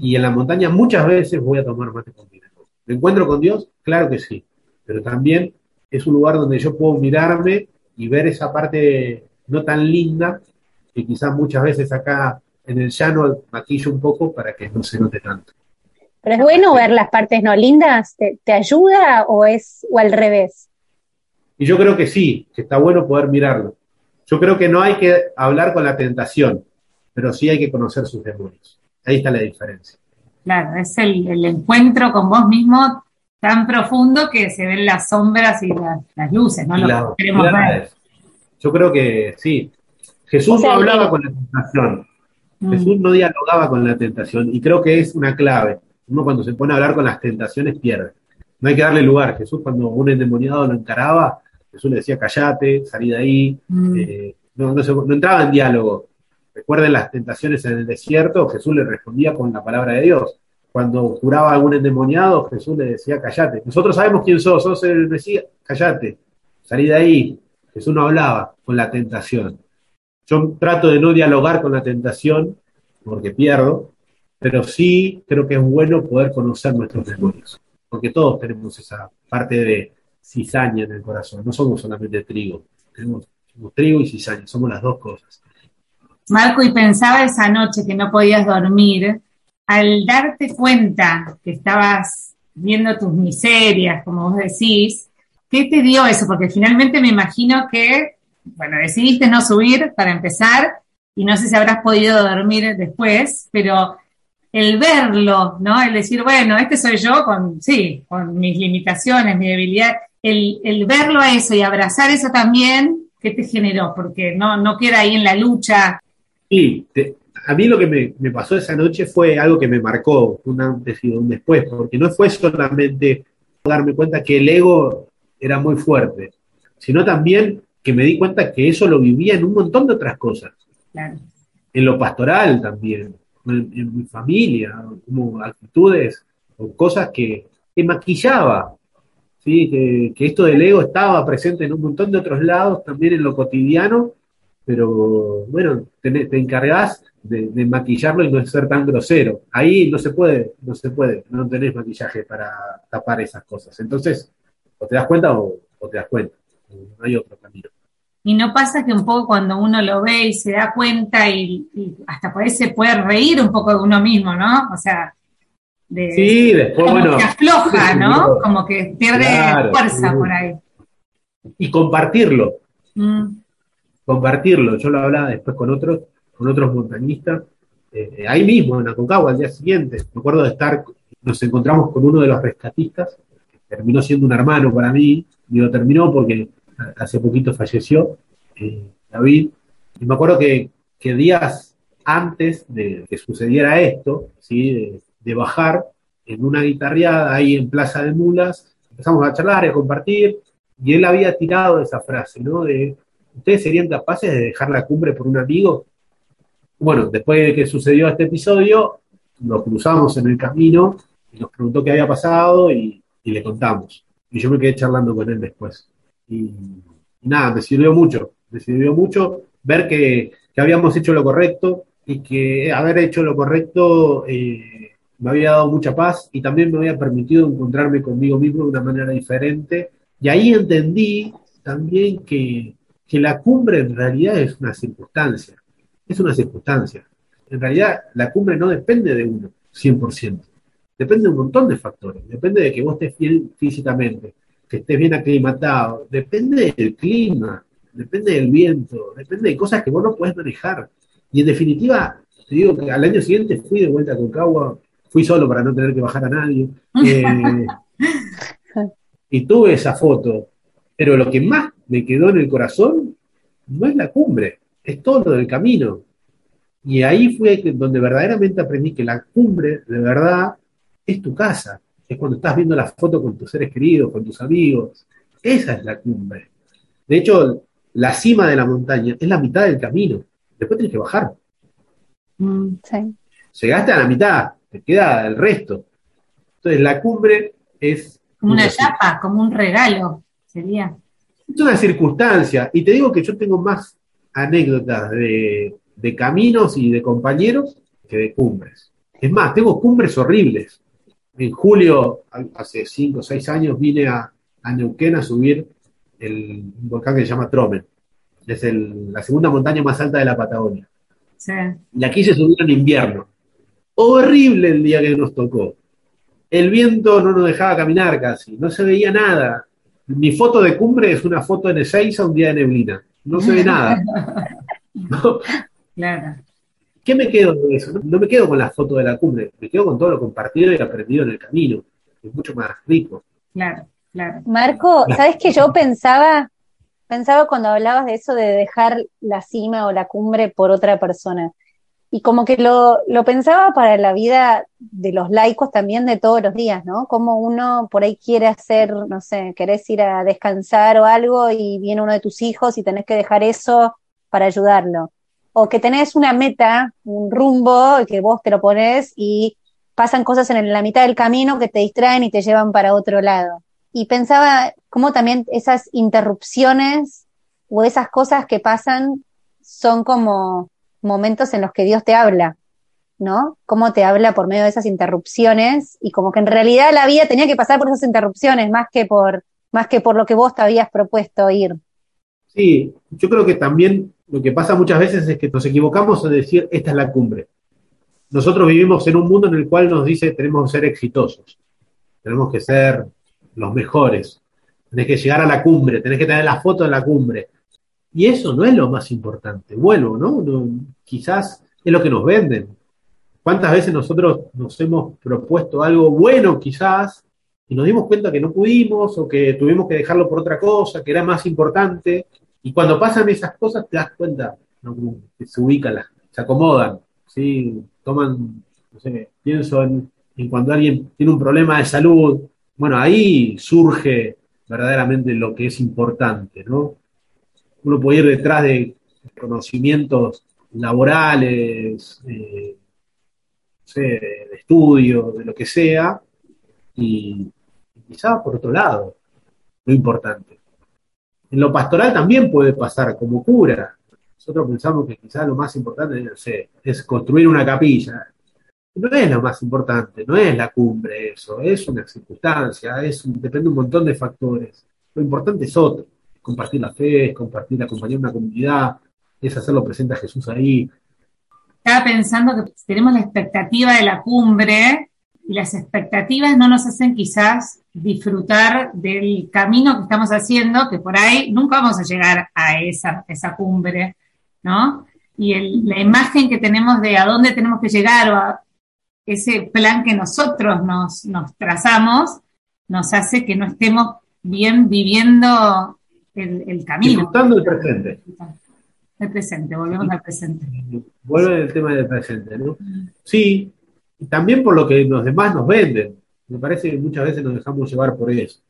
Y en la montaña muchas veces voy a tomar mate con demonios. ¿Me encuentro con Dios? Claro que sí, pero también es un lugar donde yo puedo mirarme y ver esa parte no tan linda que quizás muchas veces acá en el llano maquillo un poco para que no se note tanto. Pero es bueno ver las partes no lindas, ¿te, ayuda o es o al revés? Y yo creo que sí, que está bueno poder mirarlo. Yo creo que no hay que hablar con la tentación, pero sí hay que conocer sus demonios. Ahí está la diferencia. Claro, es el, encuentro con vos mismo tan profundo que se ven las sombras y las, luces, ¿no? Lo queremos ver. Yo creo que sí. Jesús no hablaba con la tentación. Mm. Jesús no dialogaba con la tentación y creo que es una clave. Uno cuando se pone a hablar con las tentaciones pierde. No hay que darle lugar. Jesús cuando un endemoniado lo encaraba, Jesús le decía, callate, salí de ahí. Mm. Eh, no, no, entraba en diálogo. Recuerden las tentaciones en el desierto, Jesús le respondía con la palabra de Dios. Cuando curaba a algún endemoniado, Jesús le decía, callate. Nosotros sabemos quién sos, sos el Mesías, callate, salí de ahí. Jesús no hablaba con la tentación. Yo trato de no dialogar con la tentación porque pierdo, pero sí creo que es bueno poder conocer nuestros demonios, porque todos tenemos esa parte de cizaña en el corazón, no somos solamente trigo, tenemos, trigo y cizaña, somos las dos cosas. Marco, y pensaba esa noche que no podías dormir, al darte cuenta que estabas viendo tus miserias, como vos decís, ¿qué te dio eso? Porque finalmente me imagino que bueno, decidiste no subir para empezar y no sé si habrás podido dormir después, pero el verlo, ¿no? El decir, bueno, este soy yo con, sí, con mis limitaciones, mi debilidad, el, verlo a eso y abrazar eso también, ¿qué te generó? Porque no, no queda ahí en la lucha. Sí, a mí lo que me, me, pasó esa noche fue algo que me marcó, un antes y un después, porque no fue solamente darme cuenta que el ego era muy fuerte, sino también que me di cuenta que eso lo vivía en un montón de otras cosas. En lo pastoral también, en, mi familia, como actitudes o cosas que, maquillaba. ¿sí? Que, esto del ego estaba presente en un montón de otros lados, también en lo cotidiano, pero bueno, te, te encargás de, maquillarlo y no ser tan grosero. Ahí no se puede, no se puede, no tenés maquillaje para tapar esas cosas. Entonces, o te das cuenta o te das cuenta. No hay otro camino. Y no pasa que un poco cuando uno lo ve y se da cuenta y, hasta puede, se puede reír un poco de uno mismo, ¿no? O sea, de, sí, después, como que afloja, ¿no? Como que pierde fuerza por ahí. Y compartirlo. Mm. Compartirlo. Yo lo hablaba después con otros, con otros montañistas. Eh, ahí mismo, en Aconcagua, al día siguiente. Me acuerdo de estar, nos encontramos con uno de los rescatistas, que terminó siendo un hermano para mí, y lo terminó porque hace poquito falleció, eh, David, y me acuerdo que, días antes de que sucediera esto, ¿sí? De, bajar en una guitarreada ahí en Plaza de Mulas, empezamos a charlar y a compartir, y él había tirado esa frase, ¿no? De, ¿ustedes serían capaces de dejar la cumbre por un amigo? Bueno, después de que sucedió este episodio, nos cruzamos en el camino y nos preguntó qué había pasado y le contamos. Y yo me quedé charlando con él después. Y, nada, me sirvió mucho, me sirvió mucho ver que, habíamos hecho lo correcto y que haber hecho lo correcto eh, me había dado mucha paz y también me había permitido encontrarme conmigo mismo de una manera diferente. Y ahí entendí también que, que la cumbre en realidad es una circunstancia, es una circunstancia. En realidad la cumbre no depende de uno, 100%. Depende de un montón de factores. Depende de que vos estés bien físicamente, que estés bien aclimatado, depende del clima, depende del viento, depende de cosas que vos no puedes manejar. Y en definitiva, te digo que al año siguiente fui de vuelta a Concagua, fui solo para no tener que bajar a nadie. [LAUGHS] Eh, y tuve esa foto, pero lo que más me quedó en el corazón no es la cumbre, es todo lo del camino. Y ahí fue donde verdaderamente aprendí que la cumbre, de verdad, es tu casa es cuando estás viendo la foto con tus seres queridos, con tus amigos. Esa es la cumbre. De hecho, la cima de la montaña es la mitad del camino. Después tienes que bajar. Mm, Llegaste a la mitad, te queda el resto. Entonces, la cumbre es. Como una etapa, como un regalo, sería. Es una circunstancia. Y te digo que yo tengo más anécdotas de, de caminos y de compañeros que de cumbres. Es más, tengo cumbres horribles en julio, hace cinco o seis años, vine a, Neuquén a subir el volcán que se llama Tromen. Es la segunda montaña más alta de la Patagonia. Y aquí se subió en invierno. Horrible el día que nos tocó. el viento no nos dejaba caminar casi, no se veía nada. Mi foto de cumbre es una foto en Ezeiza un día de neblina, no se ve nada. [LAUGHS] Claro. ¿Qué me quedo de eso? No, me quedo con la foto de la cumbre, me quedo con todo lo compartido y aprendido en el camino, es mucho más rico. Claro, claro. Marco, ¿sabes que yo pensaba, pensaba cuando hablabas de eso de dejar la cima o la cumbre por otra persona? Y como que lo, lo pensaba para la vida de los laicos también de todos los días, ¿no? Como uno por ahí quiere hacer, no sé, querés ir a descansar o algo y viene uno de tus hijos y tenés que dejar eso para ayudarlo. O que tenés una meta, un rumbo, que vos te lo pones y pasan cosas en la mitad del camino que te distraen y te llevan para otro lado. Y pensaba cómo también esas interrupciones o esas cosas que pasan son como momentos en los que Dios te habla, ¿no? Cómo te habla por medio de esas interrupciones y como que en realidad la vida tenía que pasar por esas interrupciones más que por, más que por lo que vos te habías propuesto ir. Sí, yo creo que también lo que pasa muchas veces es que nos equivocamos en decir esta es la cumbre. Nosotros vivimos en un mundo en el cual nos dice tenemos que ser exitosos, tenemos que ser los mejores, tenés que llegar a la cumbre, tenés que tener la foto de la cumbre, y eso no es lo más importante. Bueno, ¿no? quizás es lo que nos venden. ¿Cuántas veces nosotros nos hemos propuesto algo bueno quizás y nos dimos cuenta que no pudimos o que tuvimos que dejarlo por otra cosa, que era más importante? Y cuando pasan esas cosas te das cuenta que se ubican, se acomodan, ¿sí? toman, no sé, pienso en, cuando alguien tiene un problema de salud, bueno, ahí surge verdaderamente lo que es importante, ¿no? uno puede ir detrás de conocimientos laborales, eh, de estudio, de lo que sea, y quizá por otro lado, lo importante. En lo pastoral también puede pasar como cura. Nosotros pensamos que quizás lo más importante es construir una capilla. No es lo más importante, no es la cumbre eso, es una circunstancia, es depende de un montón de factores. Lo importante es otro compartir la fe, compartir, acompañar una comunidad, es hacerlo presente a Jesús ahí. Estaba pensando que tenemos la expectativa de la cumbre y las expectativas no nos hacen quizás disfrutar del camino que estamos haciendo, que por ahí nunca vamos a llegar a esa, esa cumbre, ¿no? Y la imagen que tenemos de a dónde tenemos que llegar o a ese plan que nosotros nos, nos trazamos, nos hace que no estemos bien viviendo el, camino. Disfrutando el presente. El presente, volvemos al presente. Vuelve el tema del presente, ¿no? Sí, y también por lo que los demás nos venden. Me parece que muchas veces nos dejamos llevar por eso.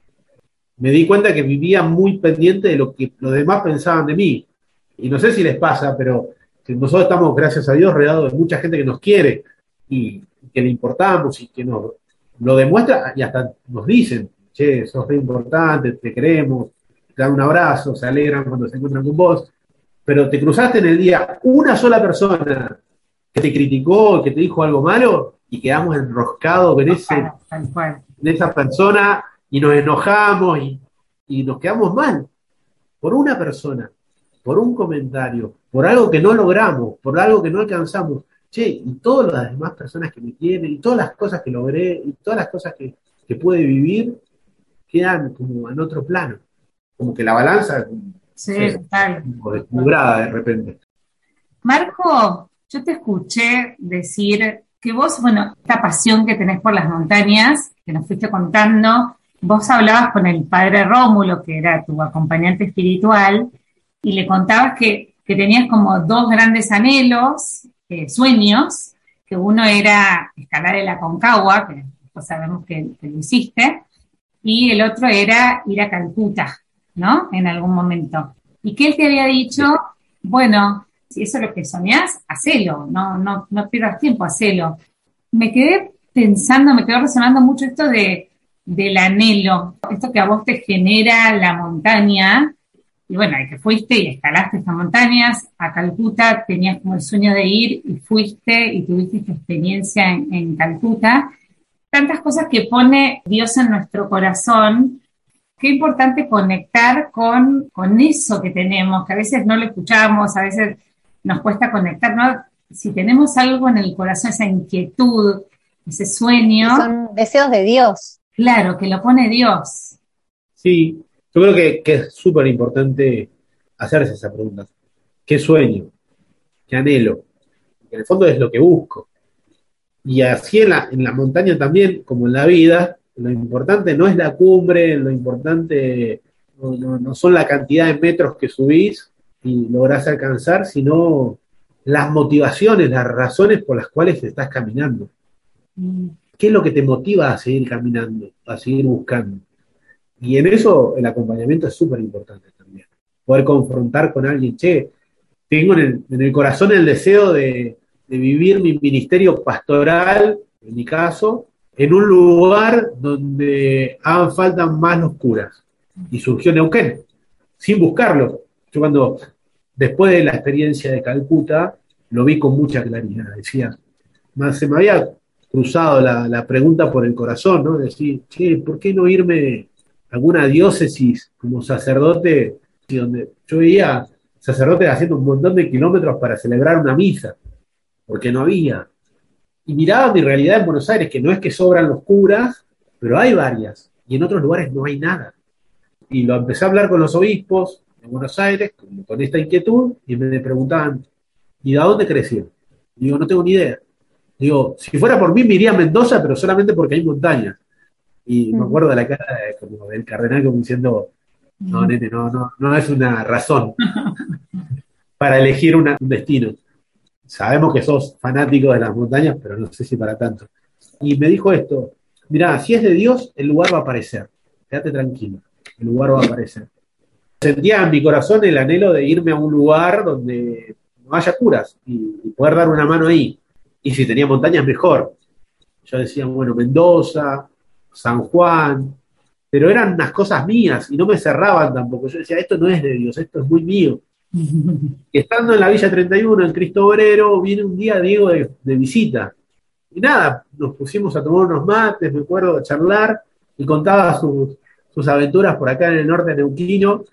Me di cuenta que vivía muy pendiente de lo que los demás pensaban de mí. Y no sé si les pasa, pero nosotros estamos, gracias a Dios, rodeados de mucha gente que nos quiere y que le importamos y que nos lo demuestra y hasta nos dicen, che, sos re importante, te queremos, te dan un abrazo, se alegran cuando se encuentran con vos, pero te cruzaste en el día una sola persona que te criticó, que te dijo algo malo, y quedamos enroscados en, ese, en esa persona y nos enojamos y, y nos quedamos mal por una persona, por un comentario, por algo que no logramos, por algo que no alcanzamos. Che, y todas las demás personas que me quieren, y todas las cosas que logré, y todas las cosas que, que pude vivir, quedan como en otro plano como que la balanza sí, está descubrada de repente. Marco, yo te escuché decir que vos, bueno, esta pasión que tenés por las montañas, que nos fuiste contando, vos hablabas con el padre Rómulo, que era tu acompañante espiritual, y le contabas que, tenías como dos grandes anhelos, eh, sueños, que uno era escalar el Aconcagua, que sabemos que, que, lo hiciste, y el otro era ir a Calcuta. ¿no? En algún momento. Y que él te había dicho, bueno, si eso es lo que soñás, hacelo, no, no, no pierdas tiempo, hacelo. Me quedé pensando, me quedó resonando mucho esto de, del anhelo, esto que a vos te genera la montaña, y bueno, y que fuiste y escalaste estas montañas, a Calcuta tenías como el sueño de ir y fuiste y tuviste esta experiencia en, en Calcuta. Tantas cosas que pone Dios en nuestro corazón qué importante conectar con, con eso que tenemos, que a veces no lo escuchamos, a veces nos cuesta conectar, ¿no? Si tenemos algo en el corazón, esa inquietud ese sueño. son deseos de Dios. Claro, que lo pone Dios. Sí, yo creo que, que es súper importante hacerse esa pregunta. ¿Qué sueño? ¿Qué anhelo? En el fondo es lo que busco. Y así en la, en la montaña también, como en la vida, lo importante no es la cumbre, lo importante no, no, no son la cantidad de metros que subís y lográs alcanzar, sino las motivaciones, las razones por las cuales estás caminando. ¿Qué es lo que te motiva a seguir caminando, a seguir buscando? Y en eso el acompañamiento es súper importante también. Poder confrontar con alguien, che, tengo en el, en el corazón el deseo de, de vivir mi ministerio pastoral, en mi caso, en un lugar donde hagan falta más los curas. Y surgió Neuquén, sin buscarlo. Yo cuando, después de la experiencia de Calcuta, lo vi con mucha claridad. Decía, más se me había cruzado la, la pregunta por el corazón, ¿no? Decir, che, ¿por qué no irme a alguna diócesis como sacerdote, donde yo veía sacerdotes haciendo un montón de kilómetros para celebrar una misa, porque no había. Y miraba mi realidad en Buenos Aires, que no es que sobran los curas, pero hay varias, y en otros lugares no hay nada. Y lo empecé a hablar con los obispos de Buenos Aires, con, con esta inquietud, y me preguntaban, ¿y de dónde creció? Digo, no tengo ni idea. Digo, si fuera por mí, me iría a Mendoza, pero solamente porque hay montañas. Y me acuerdo de la cara de, como del cardenal como diciendo, no, nene, no, no, no es una razón [LAUGHS] para elegir una- un destino. Sabemos que sos fanático de las montañas, pero no sé si para tanto. Y me dijo esto, mirá, si es de Dios, el lugar va a aparecer. Quédate tranquilo, el lugar va a aparecer. Sentía en mi corazón el anhelo de irme a un lugar donde no haya curas y, y poder dar una mano ahí. Y si tenía montañas, mejor. Yo decía, bueno, Mendoza, San Juan, pero eran unas cosas mías y no me cerraban tampoco. Yo decía, esto no es de Dios, esto es muy mío. [LAUGHS] Y estando en la Villa 31, en Cristo Obrero, viene un día Diego de, de visita. Y nada, nos pusimos a tomar unos mates, me acuerdo, a charlar, y contaba sus, sus aventuras por acá en el norte de Neuquino.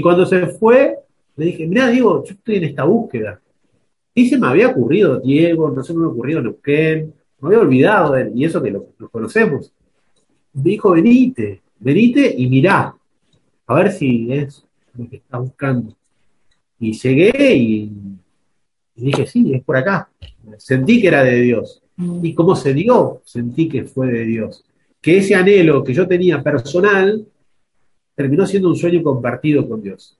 Y cuando se fue, le dije, mirá, Diego, yo estoy en esta búsqueda. Y se me había ocurrido Diego, no se me había ocurrido Neuquén, me había olvidado de él, y eso que lo, lo conocemos. Me dijo, venite, venite y mirá, a ver si es lo que estás buscando. Y llegué y, y dije, sí, es por acá. Sentí que era de Dios. Y cómo se dio, sentí que fue de Dios. Que ese anhelo que yo tenía personal terminó siendo un sueño compartido con Dios.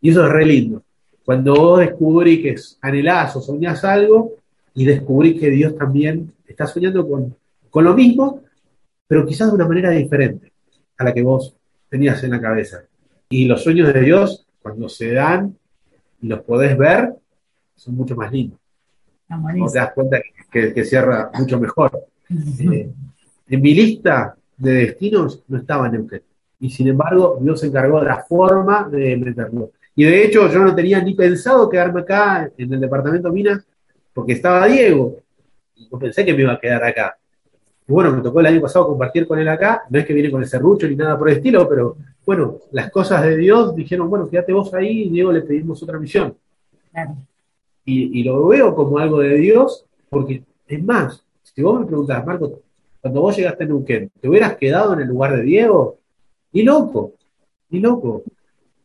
Y eso es re lindo. Cuando vos descubrí que anhelás o soñás algo y descubrí que Dios también está soñando con, con lo mismo, pero quizás de una manera diferente a la que vos tenías en la cabeza. Y los sueños de Dios, cuando se dan y los podés ver, son mucho más lindos. Buenísimo. te das cuenta que, que cierra mucho mejor. [LAUGHS] Eh, en mi lista de destinos no estaba Neuquén. Y sin embargo, Dios se encargó de la forma de meterlo. Y de hecho, yo no tenía ni pensado quedarme acá en el departamento Minas, porque estaba Diego. Y no pensé que me iba a quedar acá. Y bueno, me tocó el año pasado compartir con él acá. No es que viene con el serrucho ni nada por el estilo, pero bueno, las cosas de Dios dijeron, bueno, quédate vos ahí, y Diego le pedimos otra misión. Claro. Y, y lo veo como algo de Dios, porque es más, si vos me preguntás, Marco, cuando vos llegaste a Neuquén, ¿te hubieras quedado en el lugar de Diego? Ni loco, ni loco.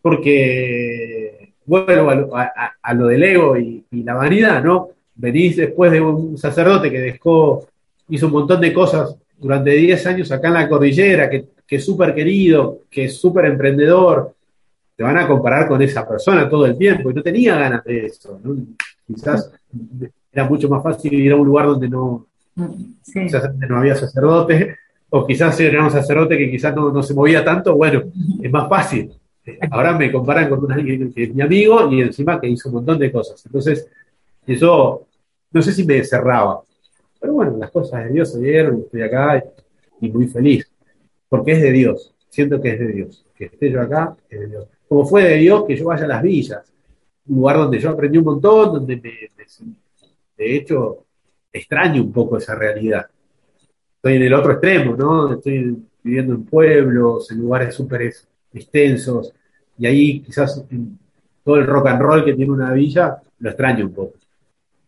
Porque vuelvo a lo, a- a- a lo del ego y, y la vanidad, ¿no? Venís después de un sacerdote que dejó, hizo un montón de cosas durante 10 años acá en la cordillera, que, que es súper querido, que es súper emprendedor, te van a comparar con esa persona todo el tiempo y no tenía ganas de eso. ¿no? Quizás era mucho más fácil ir a un lugar donde no, Sí. antes no había sacerdote, o quizás era un sacerdote que quizás no, no se movía tanto, bueno, es más fácil. Ahora me comparan con un alguien que es mi amigo y encima que hizo un montón de cosas. Entonces, eso no sé si me cerraba. Pero bueno, las cosas de Dios se dieron, estoy acá y muy feliz. Porque es de Dios. Siento que es de Dios. Que esté yo acá, es de Dios. Como fue de Dios que yo vaya a las villas. Un lugar donde yo aprendí un montón, donde me, me- de hecho extraño un poco esa realidad. Estoy en el otro extremo, ¿no? Estoy viviendo en pueblos, en lugares súper extensos, y ahí quizás todo el rock and roll que tiene una villa, lo extraño un poco.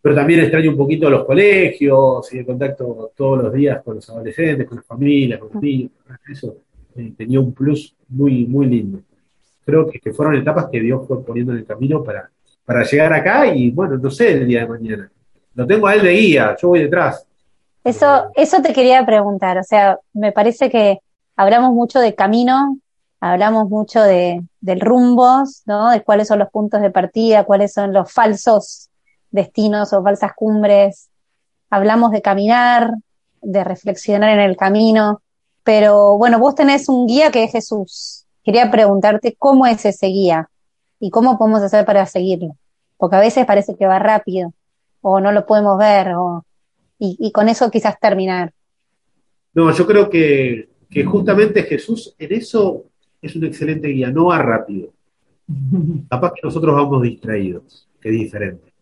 pero también extraño un poquito los colegios y el contacto todos los días con los adolescentes, con las familias, con los niños. Eso eh, tenía un plus muy, muy lindo. Creo que, que, fueron etapas que Dios fue poniendo en el camino para, para llegar acá y bueno, no sé el día de mañana. Lo tengo a él de guía, yo voy detrás. Eso, eso te quería preguntar, o sea, me parece que hablamos mucho de camino, hablamos mucho de, del rumbos, ¿no? De cuáles son los puntos de partida, cuáles son los falsos destinos o falsas cumbres. Hablamos de caminar, de reflexionar en el camino, pero bueno, vos tenés un guía que es Jesús. Quería preguntarte cómo es ese guía y cómo podemos hacer para seguirlo, porque a veces parece que va rápido o no lo podemos ver o, y, con eso quizás terminar. No, yo creo que, justamente Jesús en eso es un excelente guía, no va rápido. Capaz que nosotros vamos distraídos, que es diferente.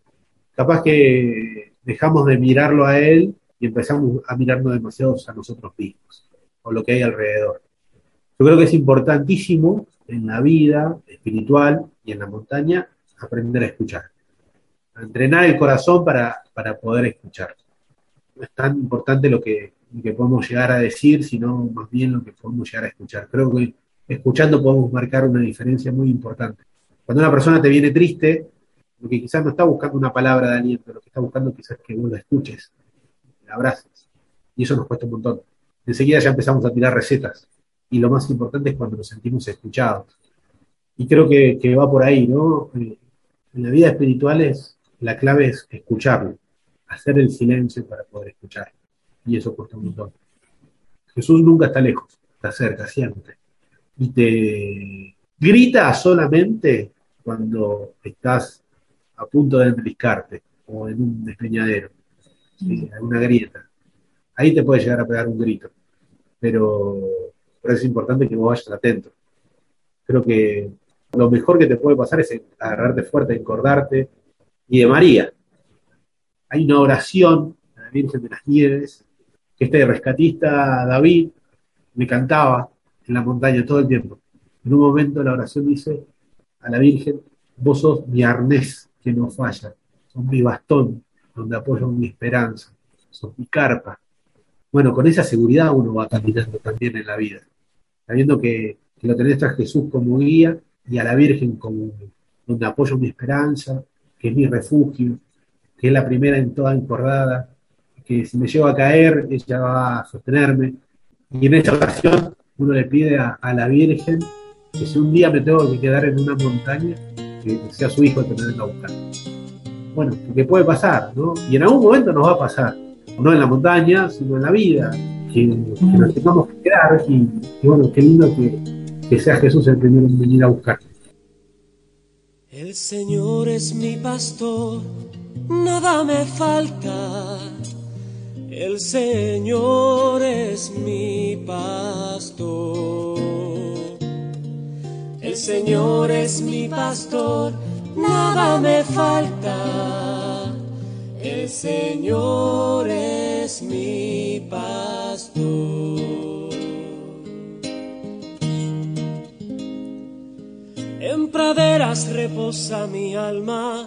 Capaz que dejamos de mirarlo a él y empezamos a mirarnos demasiado a nosotros mismos o lo que hay alrededor. Yo creo que es importantísimo en la vida espiritual y en la montaña aprender a escuchar, a entrenar el corazón para, para poder escuchar. No es tan importante lo que, que podemos llegar a decir, sino más bien lo que podemos llegar a escuchar. Creo que escuchando podemos marcar una diferencia muy importante. Cuando una persona te viene triste, lo que quizás no está buscando una palabra de aliento, lo que está buscando quizás es que vos la escuches, la abraces. Y eso nos cuesta un montón. Enseguida ya empezamos a tirar recetas. Y lo más importante es cuando nos sentimos escuchados. Y creo que, va por ahí, ¿no? Eh, en la vida espiritual es, la clave es escucharlo, hacer el silencio para poder escuchar. Y eso cuesta un montón. Jesús nunca está lejos, está cerca, siempre y te grita solamente cuando estás a punto de enriscarte o en un despeñadero, en una grieta. Ahí te puede llegar a pegar un grito, pero, es importante que vos vayas atento. Creo que lo mejor que te puede pasar es agarrarte fuerte, encordarte. Y de María, hay una oración a la Virgen de las Nieves, que este rescatista David me cantaba en la montaña todo el tiempo. En un momento la oración dice a la Virgen, vos sos mi arnés que no falla, sos mi bastón donde apoyo mi esperanza, sos mi carpa. Bueno, con esa seguridad uno va caminando también en la vida, sabiendo que, lo tenés a Jesús como guía y a la Virgen como donde apoyo mi esperanza, que es mi refugio, que es la primera en toda encordada, que si me llevo a caer, ella va a sostenerme. Y en esta ocasión uno le pide a, la Virgen que si un día me tengo que quedar en una montaña, que sea su hijo el que me venga a buscar. Bueno, porque puede pasar, ¿no? Y en algún momento nos va a pasar, no en la montaña, sino en la vida, que, nos tengamos que quedar y, bueno, qué lindo que, que sea Jesús el primero en venir a buscar. El Señor es mi pastor, nada me falta el Señor es mi pastor. El Señor es mi pastor, nada me falta. El Señor es mi pastor. En praderas reposa mi alma,